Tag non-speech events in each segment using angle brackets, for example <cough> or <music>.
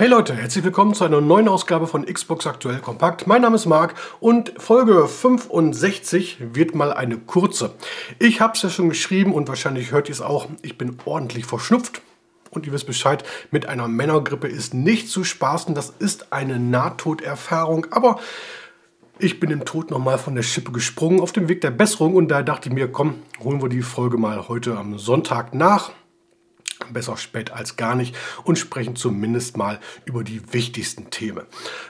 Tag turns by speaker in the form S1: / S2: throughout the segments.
S1: Hey Leute, herzlich willkommen zu einer neuen Ausgabe von Xbox Aktuell Kompakt. Mein Name ist Marc und Folge 65 wird mal eine kurze. Ich habe es ja schon geschrieben und wahrscheinlich hört ihr es auch. Ich bin ordentlich verschnupft. Und ihr wisst Bescheid, mit einer Männergrippe ist nicht zu spaßen. Das ist eine Nahtoderfahrung. Aber ich bin im Tod nochmal von der Schippe gesprungen auf dem Weg der Besserung. Und da dachte ich mir, komm, holen wir die Folge mal heute am Sonntag nach besser spät als gar nicht und sprechen zumindest mal über die wichtigsten Themen.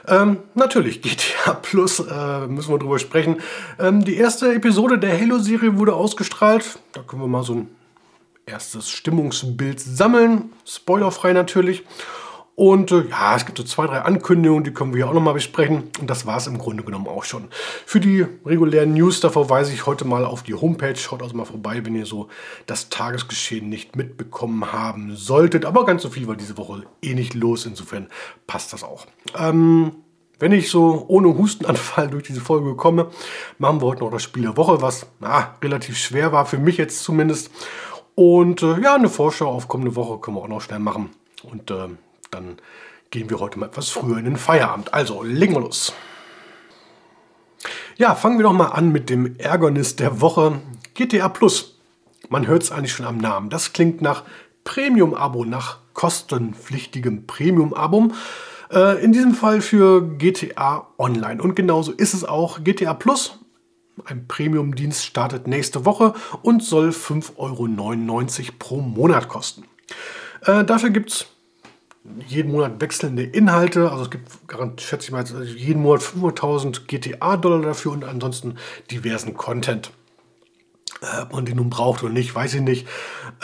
S1: Ähm, natürlich, <laughs> GTA Plus äh, müssen wir drüber sprechen. Ähm, die erste Episode der Halo-Serie wurde ausgestrahlt. Da können wir mal so ein erstes Stimmungsbild sammeln. Spoilerfrei natürlich. Und äh, ja, es gibt so zwei, drei Ankündigungen, die können wir auch nochmal besprechen. Und das war es im Grunde genommen auch schon. Für die regulären News, da verweise ich heute mal auf die Homepage. Schaut also mal vorbei, wenn ihr so das Tagesgeschehen nicht mitbekommen haben solltet. Aber ganz so viel war diese Woche eh nicht los. Insofern passt das auch. Ähm, wenn ich so ohne Hustenanfall <laughs> durch diese Folge komme, machen wir heute noch das Spiel der Woche, was na, relativ schwer war, für mich jetzt zumindest. Und äh, ja, eine Vorschau auf kommende Woche können wir auch noch schnell machen. Und äh, dann gehen wir heute mal etwas früher in den Feierabend. Also, legen wir los. Ja, fangen wir doch mal an mit dem Ärgernis der Woche. GTA Plus. Man hört es eigentlich schon am Namen. Das klingt nach Premium-Abo, nach kostenpflichtigem Premium-Abo. Äh, in diesem Fall für GTA Online. Und genauso ist es auch. GTA Plus, ein Premium-Dienst, startet nächste Woche und soll 5,99 Euro pro Monat kosten. Äh, dafür gibt es jeden Monat wechselnde Inhalte. Also es gibt, schätze ich mal, jeden Monat 500.000 GTA-Dollar dafür und ansonsten diversen Content. Äh, ob man den nun braucht oder nicht, weiß ich nicht.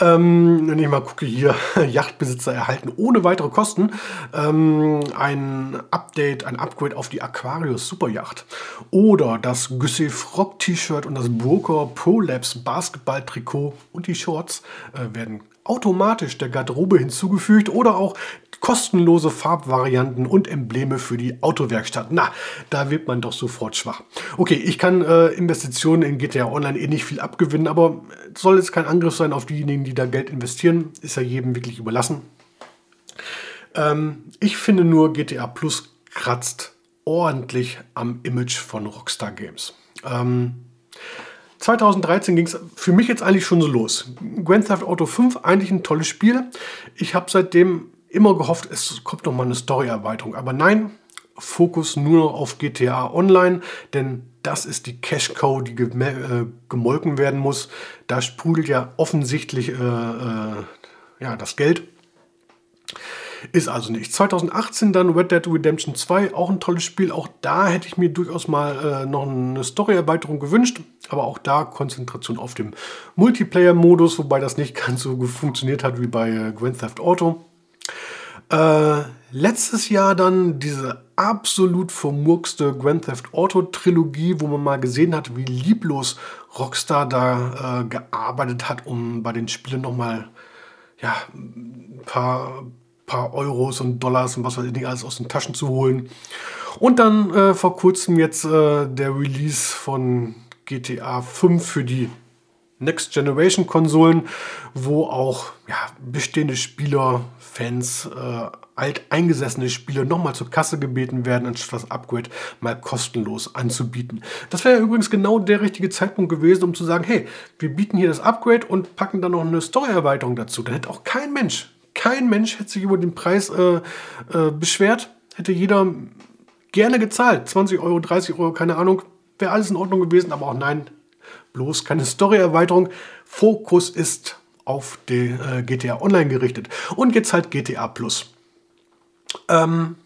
S1: Ähm, wenn ich mal gucke hier, <laughs> Yachtbesitzer erhalten ohne weitere Kosten ähm, ein Update, ein Upgrade auf die Aquarius Superjacht. Oder das Güsse Frog T-Shirt und das Broker Pro Labs Basketball Trikot und die Shorts äh, werden automatisch der Garderobe hinzugefügt oder auch kostenlose Farbvarianten und Embleme für die Autowerkstatt. Na, da wird man doch sofort schwach. Okay, ich kann äh, Investitionen in GTA Online eh nicht viel abgewinnen, aber soll jetzt kein Angriff sein auf diejenigen, die da Geld investieren. Ist ja jedem wirklich überlassen. Ähm, ich finde nur, GTA Plus kratzt ordentlich am Image von Rockstar Games. Ähm, 2013 ging es für mich jetzt eigentlich schon so los. Grand Theft Auto 5, eigentlich ein tolles Spiel. Ich habe seitdem immer gehofft, es kommt noch mal eine Story-Erweiterung. Aber nein, Fokus nur auf GTA Online, denn das ist die Cash-Cow, die äh, gemolken werden muss. Da sprudelt ja offensichtlich äh, äh, ja, das Geld. Ist also nicht. 2018 dann Red Dead Redemption 2, auch ein tolles Spiel. Auch da hätte ich mir durchaus mal äh, noch eine Story-Erweiterung gewünscht. Aber auch da Konzentration auf dem Multiplayer-Modus, wobei das nicht <laughs> ganz so funktioniert hat wie bei äh, Grand Theft Auto. Äh, letztes Jahr dann diese absolut vermurkste Grand Theft Auto Trilogie, wo man mal gesehen hat, wie lieblos Rockstar da äh, gearbeitet hat, um bei den Spielen nochmal ja, ein paar, paar Euros und Dollars und was weiß ich nicht alles aus den Taschen zu holen. Und dann äh, vor kurzem jetzt äh, der Release von GTA 5 für die Next Generation Konsolen, wo auch ja, bestehende Spieler, Fans, äh, alteingesessene Spieler nochmal zur Kasse gebeten werden, anstatt das Upgrade mal kostenlos anzubieten. Das wäre ja übrigens genau der richtige Zeitpunkt gewesen, um zu sagen, hey, wir bieten hier das Upgrade und packen dann noch eine Story-Erweiterung dazu. Dann hätte auch kein Mensch, kein Mensch hätte sich über den Preis äh, äh, beschwert, hätte jeder gerne gezahlt. 20 Euro, 30 Euro, keine Ahnung, wäre alles in Ordnung gewesen, aber auch nein, bloß keine Story-Erweiterung. Fokus ist auf die äh, GTA Online gerichtet. Und jetzt halt GTA Plus. Ähm,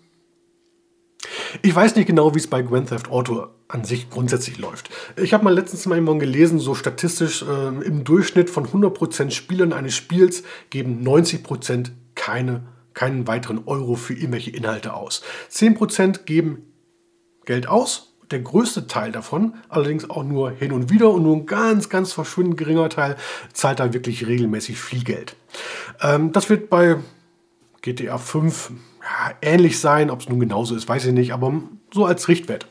S1: ich weiß nicht genau, wie es bei Grand Theft Auto an sich grundsätzlich läuft. Ich habe mal letztens mal irgendwann gelesen, so statistisch äh, im Durchschnitt von 100% Spielern eines Spiels geben 90% keine, keinen weiteren Euro für irgendwelche Inhalte aus. 10% geben Geld aus der größte Teil davon, allerdings auch nur hin und wieder und nur ein ganz, ganz verschwindend geringer Teil zahlt da wirklich regelmäßig viel Geld. Ähm, das wird bei GTA 5 ja, ähnlich sein, ob es nun genauso ist, weiß ich nicht, aber so als Richtwert.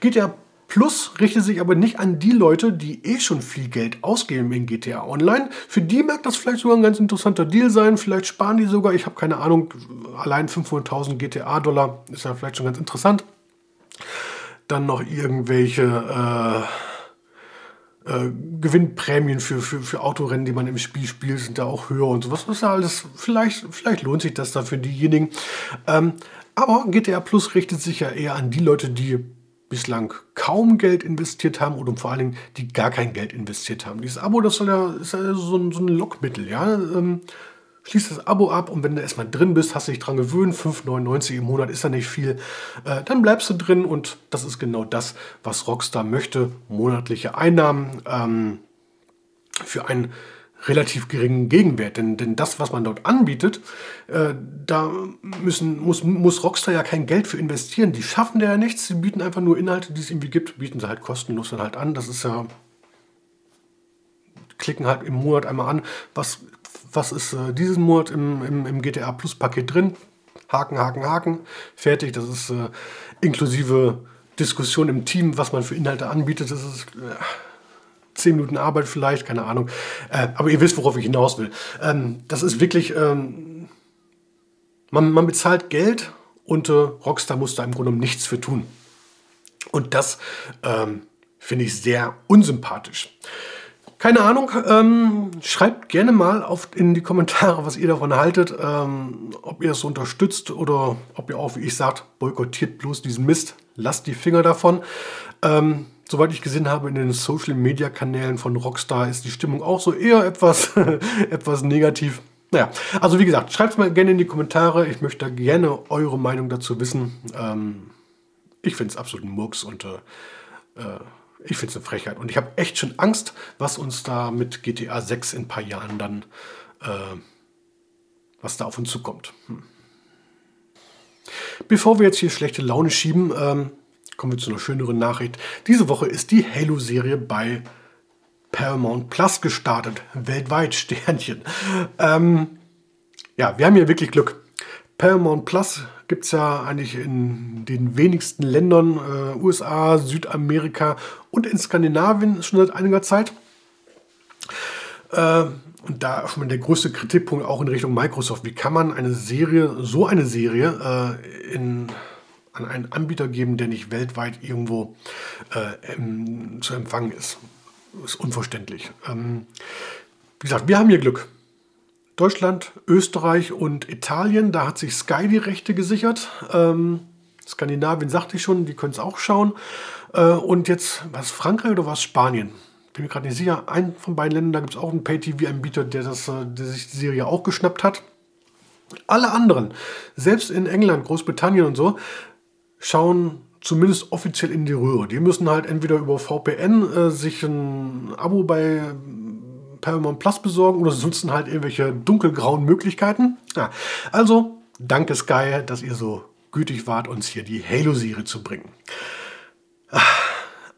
S1: GTA Plus richtet sich aber nicht an die Leute, die eh schon viel Geld ausgeben in GTA Online. Für die mag das vielleicht sogar ein ganz interessanter Deal sein. Vielleicht sparen die sogar, ich habe keine Ahnung, allein 500.000 GTA-Dollar ist ja vielleicht schon ganz interessant. Dann noch irgendwelche äh, äh, Gewinnprämien für, für, für Autorennen, die man im Spiel spielt, sind da auch höher und sowas. Das ist alles, vielleicht, vielleicht lohnt sich das da für diejenigen. Ähm, aber GTA Plus richtet sich ja eher an die Leute, die bislang kaum Geld investiert haben oder vor allen Dingen, die gar kein Geld investiert haben. Dieses Abo, das soll ja, ist ja so, ein, so ein Lockmittel, ja. Ähm, schließ das Abo ab und wenn du erstmal drin bist, hast du dich dran gewöhnt, 5,99 im Monat ist ja nicht viel, äh, dann bleibst du drin und das ist genau das, was Rockstar möchte. Monatliche Einnahmen ähm, für ein relativ geringen Gegenwert. Denn, denn das, was man dort anbietet, äh, da müssen, muss, muss Rockstar ja kein Geld für investieren. Die schaffen da ja nichts, sie bieten einfach nur Inhalte, die es irgendwie gibt, bieten sie halt kostenlos dann halt an. Das ist ja, klicken halt im Monat einmal an, was, was ist äh, diesen Monat im, im, im GTA Plus Paket drin. Haken, Haken, Haken, fertig. Das ist äh, inklusive Diskussion im Team, was man für Inhalte anbietet. Das ist... Äh, zehn Minuten Arbeit vielleicht, keine Ahnung. Äh, aber ihr wisst, worauf ich hinaus will. Ähm, das ist wirklich, ähm, man, man, bezahlt Geld und äh, Rockstar muss da im Grunde nichts für tun. Und das ähm, finde ich sehr unsympathisch. Keine Ahnung, ähm, schreibt gerne mal auf, in die Kommentare, was ihr davon haltet, ähm, ob ihr es unterstützt oder ob ihr auch, wie ich sagt, boykottiert bloß diesen Mist, lasst die Finger davon. Ähm, soweit ich gesehen habe, in den Social Media Kanälen von Rockstar ist die Stimmung auch so eher etwas, <laughs> etwas negativ. Naja, also wie gesagt, schreibt es mal gerne in die Kommentare. Ich möchte gerne eure Meinung dazu wissen. Ähm, ich finde es absolut ein Murks und äh, äh ich finde es eine Frechheit. Und ich habe echt schon Angst, was uns da mit GTA 6 in ein paar Jahren dann, äh, was da auf uns zukommt. Hm. Bevor wir jetzt hier schlechte Laune schieben, ähm, kommen wir zu einer schöneren Nachricht. Diese Woche ist die Halo-Serie bei Paramount Plus gestartet. Weltweit <laughs> Sternchen. Ähm, ja, wir haben hier wirklich Glück. Paramount Plus gibt es ja eigentlich in den wenigsten Ländern, äh, USA, Südamerika und in Skandinavien schon seit einiger Zeit. Äh, und da schon mal der größte Kritikpunkt auch in Richtung Microsoft. Wie kann man eine Serie, so eine Serie, äh, in an einen Anbieter geben, der nicht weltweit irgendwo äh, ähm, zu empfangen ist. Ist unverständlich. Ähm, wie gesagt, wir haben hier Glück. Deutschland, Österreich und Italien, da hat sich Sky die Rechte gesichert. Ähm, Skandinavien sagte ich schon, die können es auch schauen. Äh, und jetzt, was Frankreich oder was Spanien? Bin mir gerade nicht sicher. Ein von beiden Ländern, da gibt es auch einen Pay-TV-Anbieter, der, äh, der sich die Serie auch geschnappt hat. Alle anderen, selbst in England, Großbritannien und so, schauen zumindest offiziell in die Röhre. Die müssen halt entweder über VPN äh, sich ein Abo bei Paramount Plus besorgen oder nutzen halt irgendwelche dunkelgrauen Möglichkeiten. Ja, also danke Sky, dass ihr so gütig wart, uns hier die Halo-Serie zu bringen. Ach,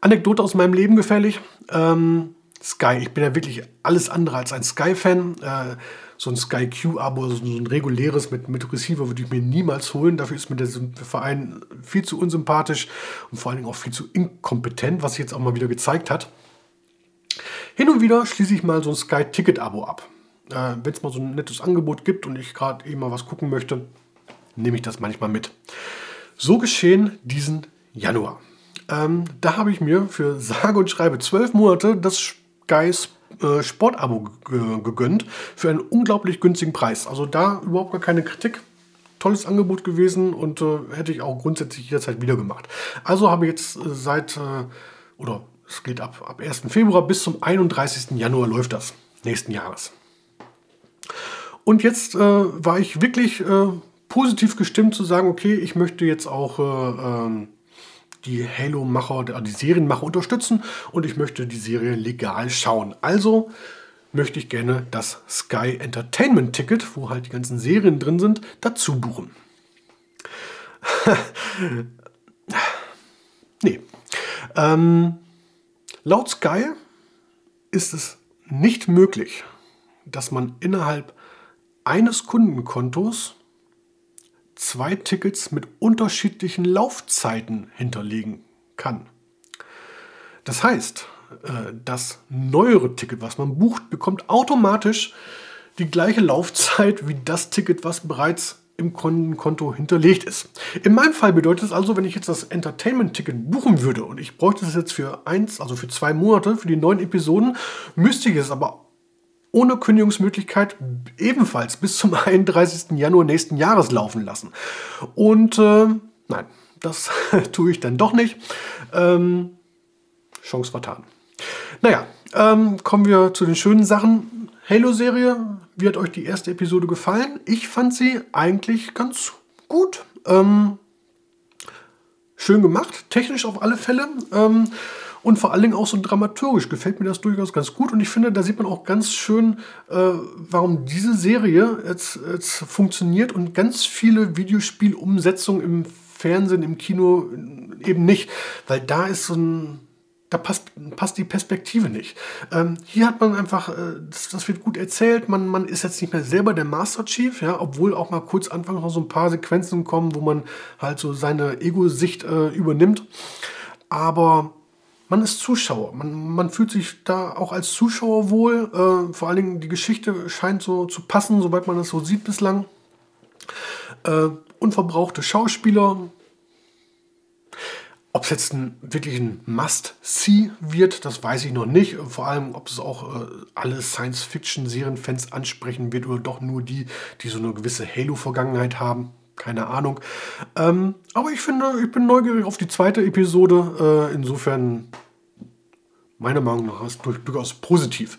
S1: Anekdote aus meinem Leben gefällig. Ähm, Sky, ich bin ja wirklich alles andere als ein Sky-Fan. Äh, so ein Sky Q-Abo, so ein reguläres mit, mit Receiver würde ich mir niemals holen. Dafür ist mir der Verein viel zu unsympathisch und vor allen Dingen auch viel zu inkompetent, was sich jetzt auch mal wieder gezeigt hat. Hin und wieder schließe ich mal so ein Sky Ticket-Abo ab. Äh, Wenn es mal so ein nettes Angebot gibt und ich gerade eben mal was gucken möchte, nehme ich das manchmal mit. So geschehen diesen Januar. Ähm, da habe ich mir für sage und schreibe zwölf Monate das Sky äh, Sportabo gegönnt für einen unglaublich günstigen Preis. Also da überhaupt gar keine Kritik. Tolles Angebot gewesen und äh, hätte ich auch grundsätzlich jederzeit wieder gemacht. Also habe ich jetzt äh, seit, äh, oder es geht ab, ab 1. Februar bis zum 31. Januar läuft das nächsten Jahres. Und jetzt äh, war ich wirklich äh, positiv gestimmt zu sagen, okay, ich möchte jetzt auch ähm, die Halo-Macher, die Serienmacher unterstützen und ich möchte die Serie legal schauen. Also möchte ich gerne das Sky Entertainment Ticket, wo halt die ganzen Serien drin sind, dazu buchen. <laughs> nee. Ähm, laut Sky ist es nicht möglich, dass man innerhalb eines Kundenkontos zwei Tickets mit unterschiedlichen Laufzeiten hinterlegen kann. Das heißt, äh, das neuere Ticket, was man bucht, bekommt automatisch die gleiche Laufzeit wie das Ticket, was bereits im Konto hinterlegt ist. In meinem Fall bedeutet es also, wenn ich jetzt das Entertainment-Ticket buchen würde und ich bräuchte es jetzt für eins, also für zwei Monate, für die neuen Episoden, müsste ich es aber ohne Kündigungsmöglichkeit ebenfalls bis zum <laughs> 31. Januar nächsten Jahres laufen lassen. Und äh, nein, das <laughs> tue ich dann doch nicht. Ähm, Chance vertan. Naja, ähm, kommen wir zu den schönen Sachen. Halo-Serie, wie hat euch die erste Episode gefallen? Ich fand sie eigentlich ganz gut. Ähm, schön gemacht, technisch auf alle Fälle. Ähm, und vor allen Dingen auch so dramaturgisch gefällt mir das durchaus ganz gut. Und ich finde, da sieht man auch ganz schön, äh, warum diese Serie jetzt, jetzt funktioniert und ganz viele Videospielumsetzungen im Fernsehen, im Kino eben nicht. Weil da ist so ein da passt, passt die Perspektive nicht. Ähm, hier hat man einfach, äh, das, das, wird gut erzählt, man, man ist jetzt nicht mehr selber der Master Chief, ja, obwohl auch mal kurz anfangs noch so ein paar Sequenzen kommen, wo man halt so seine Ego-Sicht äh, übernimmt. Aber man ist Zuschauer, man, man fühlt sich da auch als Zuschauer wohl. Äh, vor allen Dingen die Geschichte scheint so zu passen, soweit man das so sieht bislang. Äh, unverbrauchte Schauspieler, ob es jetzt ein, wirklich ein Must-See wird, das weiß ich noch nicht. Vor allem, ob es auch äh, alle Science-Fiction-Serienfans ansprechen wird oder doch nur die, die so eine gewisse Halo-Vergangenheit haben. Keine Ahnung. Ähm, aber ich finde, ich bin neugierig auf die zweite Episode. Äh, insofern, meiner Meinung nach, ist durchaus positiv.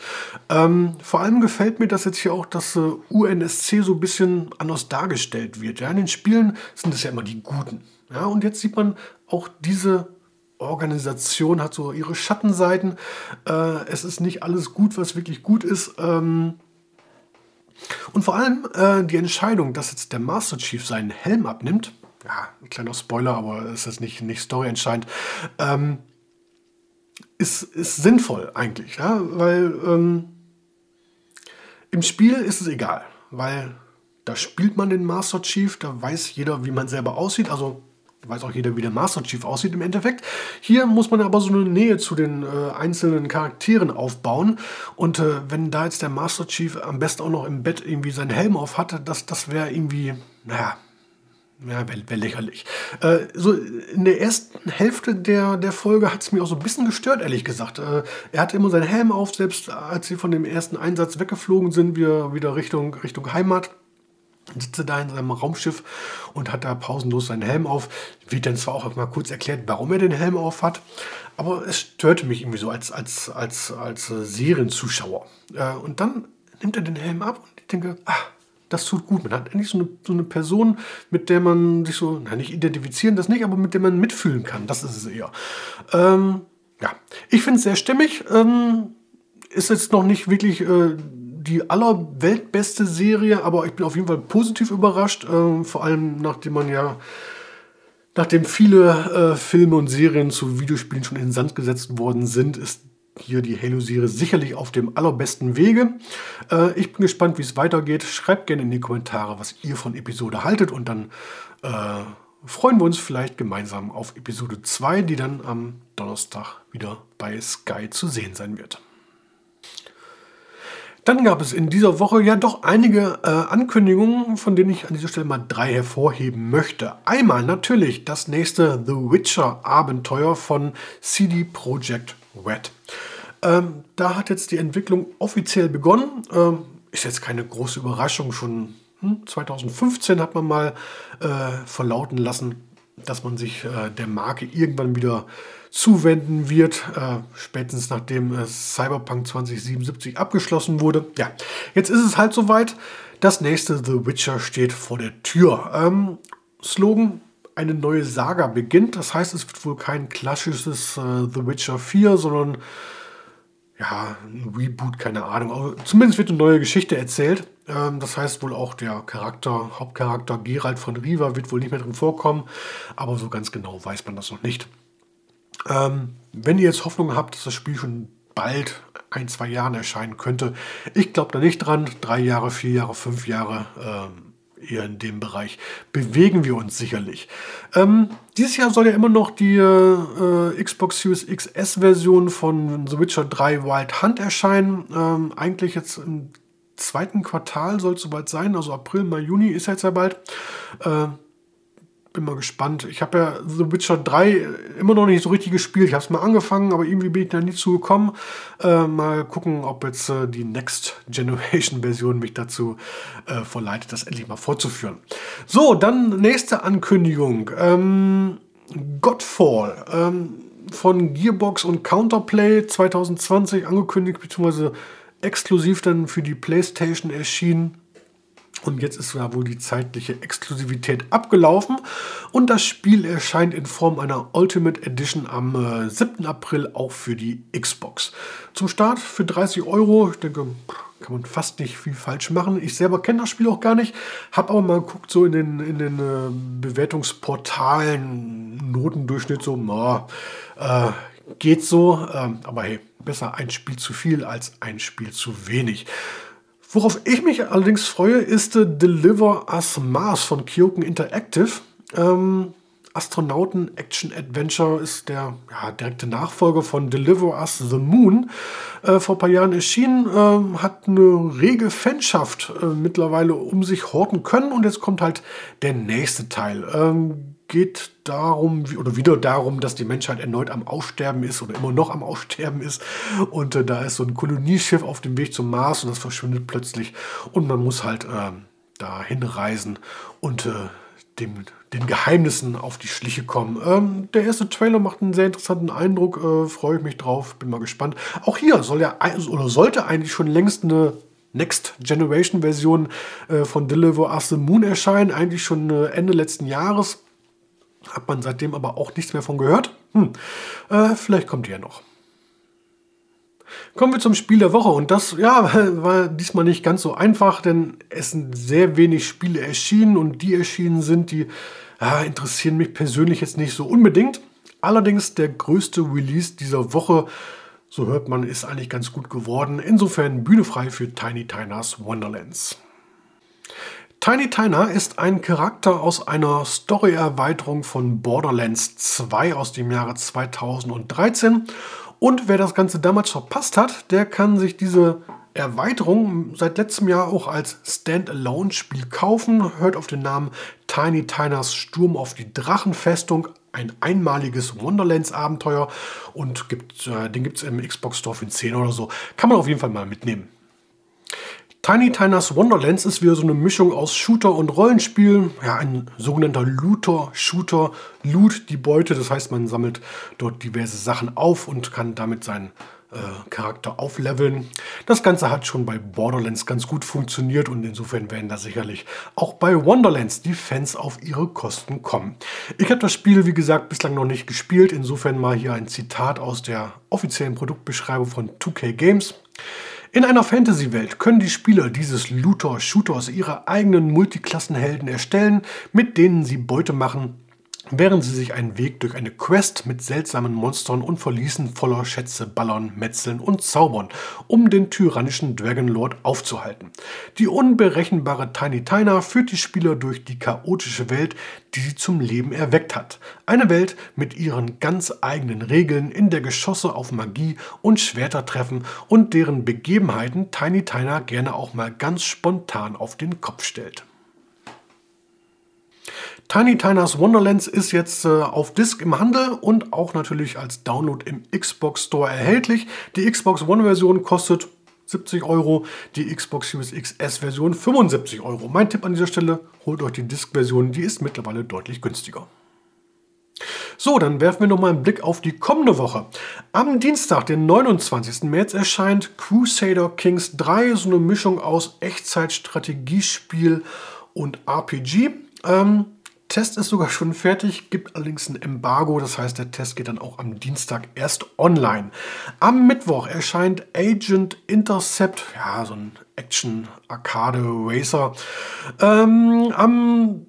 S1: Ähm, vor allem gefällt mir das jetzt hier auch, dass äh, UNSC so ein bisschen anders dargestellt wird. Ja, in den Spielen sind es ja immer die Guten. Ja, und jetzt sieht man auch diese Organisation hat so ihre Schattenseiten. Äh, es ist nicht alles gut, was wirklich gut ist. Ähm, und vor allem äh, die Entscheidung, dass jetzt der Master Chief seinen Helm abnimmt. Ja, ein kleiner Spoiler, aber es ist nicht, nicht Story entscheidend. Ähm, ist, ist sinnvoll eigentlich, ja, weil ähm, im Spiel ist es egal, weil da spielt man den Master Chief, da weiß jeder, wie man selber aussieht. Also weiß auch jeder, wie der Master Chief aussieht im Endeffekt. Hier muss man aber so eine Nähe zu den äh, einzelnen Charakteren aufbauen. Und äh, wenn da jetzt der Master Chief am besten auch noch im Bett irgendwie seinen Helm auf hatte, das, das wäre irgendwie, naja, ja, wäre wär lächerlich. Äh, so in der ersten Hälfte der, der Folge hat es mich auch so ein bisschen gestört, ehrlich gesagt. Äh, er hatte immer seinen Helm auf, selbst als sie von dem ersten Einsatz weggeflogen sind, wir wieder Richtung, Richtung Heimat sitze da in seinem Raumschiff und hat da pausenlos seinen Helm auf. Wird dann zwar auch mal kurz erklärt, warum er den Helm auf hat, aber es störte mich irgendwie so als, als, als, als äh, Serienzuschauer. Äh, und dann nimmt er den Helm ab und ich denke, ach, das tut gut. Man hat endlich so eine, so eine Person, mit der man sich so, na nicht identifizieren, das nicht, aber mit der man mitfühlen kann. Das ist es eher. Ähm, ja, ich finde es sehr stimmig. Ähm, ist jetzt noch nicht wirklich äh, die allerweltbeste Serie, aber ich bin auf jeden Fall positiv überrascht. Äh, vor allem nachdem man ja, nachdem viele äh, Filme und Serien zu Videospielen schon in den Sand gesetzt worden sind, ist hier die Halo-Serie sicherlich auf dem allerbesten Wege. Äh, ich bin gespannt, wie es weitergeht. Schreibt gerne in die Kommentare, was ihr von Episode haltet und dann äh, freuen wir uns vielleicht gemeinsam auf Episode 2, die dann am Donnerstag wieder bei Sky zu sehen sein wird. Dann gab es in dieser Woche ja doch einige äh, Ankündigungen, von denen ich an dieser Stelle mal drei hervorheben möchte. Einmal natürlich das nächste The Witcher Abenteuer von CD Projekt Red. Ähm, da hat jetzt die Entwicklung offiziell begonnen. Ähm, ist jetzt keine große Überraschung. Schon hm, 2015 hat man mal äh, verlauten lassen, dass man sich äh, der Marke irgendwann wieder zuwenden wird, äh, spätestens nachdem äh, Cyberpunk 2077 abgeschlossen wurde. Ja, jetzt ist es halt soweit. Das nächste The Witcher steht vor der Tür. Ähm, Slogan, eine neue Saga beginnt. Das heißt, es wird wohl kein klassisches äh, The Witcher 4, sondern ja, ein Reboot, keine Ahnung. Aber zumindest wird eine neue Geschichte erzählt. Ähm, das heißt wohl auch der Charakter, Hauptcharakter Geralt von Riva wird wohl nicht mehr drin vorkommen. Aber so ganz genau weiß man das noch nicht. Ähm, wenn ihr jetzt Hoffnung habt, dass das Spiel schon bald ein, zwei Jahren erscheinen könnte, ich glaube da nicht dran. Drei Jahre, vier Jahre, fünf Jahre, ähm, eher in dem Bereich bewegen wir uns sicherlich. Ähm, dieses Jahr soll ja immer noch die äh, Xbox Series XS-Version von The Witcher 3 Wild Hunt erscheinen. Ähm, eigentlich jetzt im zweiten Quartal soll es soweit sein, also April, Mai, Juni ist jetzt ja bald. Äh, bin mal gespannt. Ich habe ja The Witcher 3 immer noch nicht so richtig gespielt. Ich habe es mal angefangen, aber irgendwie bin ich da nie zugekommen. Äh, mal gucken, ob jetzt äh, die Next Generation <laughs> Version mich dazu äh, verleitet, das endlich mal vorzuführen. So, dann nächste Ankündigung. Ähm, Godfall ähm, von Gearbox und Counterplay 2020 angekündigt, beziehungsweise exklusiv dann für die PlayStation erschienen. Und jetzt ist ja wohl die zeitliche Exklusivität abgelaufen und das Spiel erscheint in Form einer Ultimate Edition am äh, 7. April auch für die Xbox. Zum Start für 30 Euro, ich denke, kann man fast nicht viel falsch machen. Ich selber kenne das Spiel auch gar nicht, habe aber mal geguckt, so in den, in den äh, Bewertungsportalen, Notendurchschnitt, so, na, äh, geht so, äh, aber hey, besser ein Spiel zu viel als ein Spiel zu wenig. Worauf ich mich allerdings freue, ist äh, Deliver Us Mars von Kyoken Interactive. Ähm, Astronauten Action Adventure ist der ja, direkte Nachfolger von Deliver Us the Moon. Äh, vor ein paar Jahren erschienen, äh, hat eine rege Fanschaft äh, mittlerweile um sich horten können und jetzt kommt halt der nächste Teil. Ähm, geht darum, oder wieder darum, dass die Menschheit erneut am Aussterben ist oder immer noch am Aussterben ist. Und äh, da ist so ein Kolonieschiff auf dem Weg zum Mars und das verschwindet plötzlich. Und man muss halt äh, da hinreisen und äh, dem, den Geheimnissen auf die Schliche kommen. Ähm, der erste Trailer macht einen sehr interessanten Eindruck, äh, freue ich mich drauf, bin mal gespannt. Auch hier soll ja oder sollte eigentlich schon längst eine Next Generation Version äh, von Deliver Us the Moon erscheinen, eigentlich schon äh, Ende letzten Jahres. Hat man seitdem aber auch nichts mehr von gehört. Hm. Äh, vielleicht kommt die ja noch. Kommen wir zum Spiel der Woche. Und das ja, <laughs> war diesmal nicht ganz so einfach, denn es sind sehr wenig Spiele erschienen und die erschienen sind, die ja, interessieren mich persönlich jetzt nicht so unbedingt. Allerdings der größte Release dieser Woche, so hört man, ist eigentlich ganz gut geworden. Insofern Bühne frei für Tiny Tinas Wonderlands. Tiny Tina ist ein Charakter aus einer Story-Erweiterung von Borderlands 2 aus dem Jahre 2013. Und wer das Ganze damals verpasst hat, der kann sich diese Erweiterung seit letztem Jahr auch als Standalone-Spiel kaufen. Hört auf den Namen Tiny Tinas Sturm auf die Drachenfestung. Ein einmaliges Wonderlands-Abenteuer und gibt, äh, den gibt es im Xbox Store für 10 oder so. Kann man auf jeden Fall mal mitnehmen. Tiny Tinas Wonderlands ist wieder so eine Mischung aus Shooter und Rollenspiel. Ja, ein sogenannter Looter-Shooter. Loot die Beute, das heißt, man sammelt dort diverse Sachen auf und kann damit seinen äh, Charakter aufleveln. Das Ganze hat schon bei Borderlands ganz gut funktioniert und insofern werden da sicherlich auch bei Wonderlands die Fans auf ihre Kosten kommen. Ich habe das Spiel, wie gesagt, bislang noch nicht gespielt. Insofern mal hier ein Zitat aus der offiziellen Produktbeschreibung von 2K Games. In einer Fantasy-Welt können die Spieler dieses Looter-Shooters ihre eigenen Multiklassenhelden erstellen, mit denen sie Beute machen während sie sich einen Weg durch eine Quest mit seltsamen Monstern und Verließen voller Schätze ballern, metzeln und zaubern, um den tyrannischen Dragonlord aufzuhalten. Die unberechenbare Tiny Tina führt die Spieler durch die chaotische Welt, die sie zum Leben erweckt hat. Eine Welt mit ihren ganz eigenen Regeln, in der Geschosse auf Magie und Schwerter treffen und deren Begebenheiten Tiny Tina gerne auch mal ganz spontan auf den Kopf stellt. Tiny Tinas Wonderlands ist jetzt äh, auf Disk im Handel und auch natürlich als Download im Xbox Store erhältlich. Die Xbox One Version kostet 70 Euro, die Xbox Series XS Version 75 Euro. Mein Tipp an dieser Stelle, holt euch die Disk-Version, die ist mittlerweile deutlich günstiger. So, dann werfen wir nochmal einen Blick auf die kommende Woche. Am Dienstag, den 29. März, erscheint Crusader Kings 3, so eine Mischung aus Echtzeitstrategiespiel und RPG. Ähm, Test ist sogar schon fertig, gibt allerdings ein Embargo, das heißt, der Test geht dann auch am Dienstag erst online. Am Mittwoch erscheint Agent Intercept, ja, so ein Action-Arcade-Racer. Ähm, am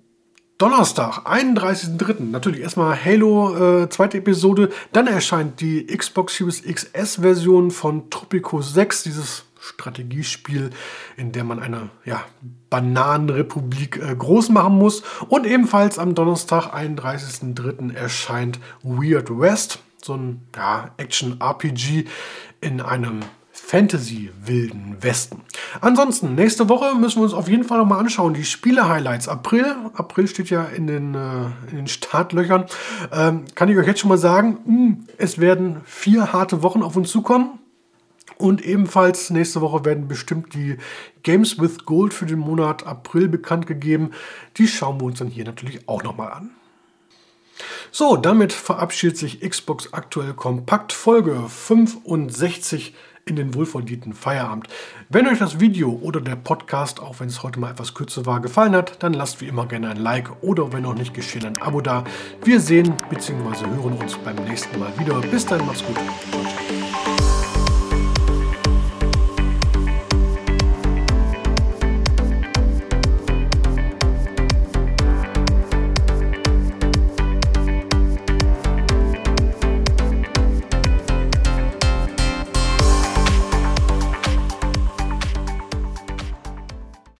S1: Donnerstag, 31.03. Natürlich erstmal Halo, äh, zweite Episode. Dann erscheint die Xbox Series XS-Version von Tropico 6, dieses Strategiespiel, in dem man eine ja, Bananenrepublik äh, groß machen muss. Und ebenfalls am Donnerstag, 31.03. erscheint Weird West, so ein ja, Action-RPG in einem Fantasy-Wilden Westen. Ansonsten, nächste Woche müssen wir uns auf jeden Fall nochmal anschauen. Die Spiele-Highlights. April, April steht ja in den, äh, in den Startlöchern. Ähm, kann ich euch jetzt schon mal sagen, mh, hm, es werden vier harte Wochen auf uns zukommen. Und ebenfalls nächste Woche werden bestimmt die Games with Gold für den Monat April bekannt gegeben. Die schauen wir uns dann hier natürlich auch nochmal an. So, damit verabschiedet sich Xbox aktuell kompakt Folge 65 in den wohlverdienten Feierabend. Wenn euch das Video oder der Podcast, auch wenn es heute mal etwas kürzer war, gefallen hat, dann lasst wie immer gerne ein Like oder wenn noch nicht geschehen, ein Abo da. Wir sehen bzw. hören uns beim nächsten Mal wieder. Bis dahin, macht's gut. Ciao, ciao.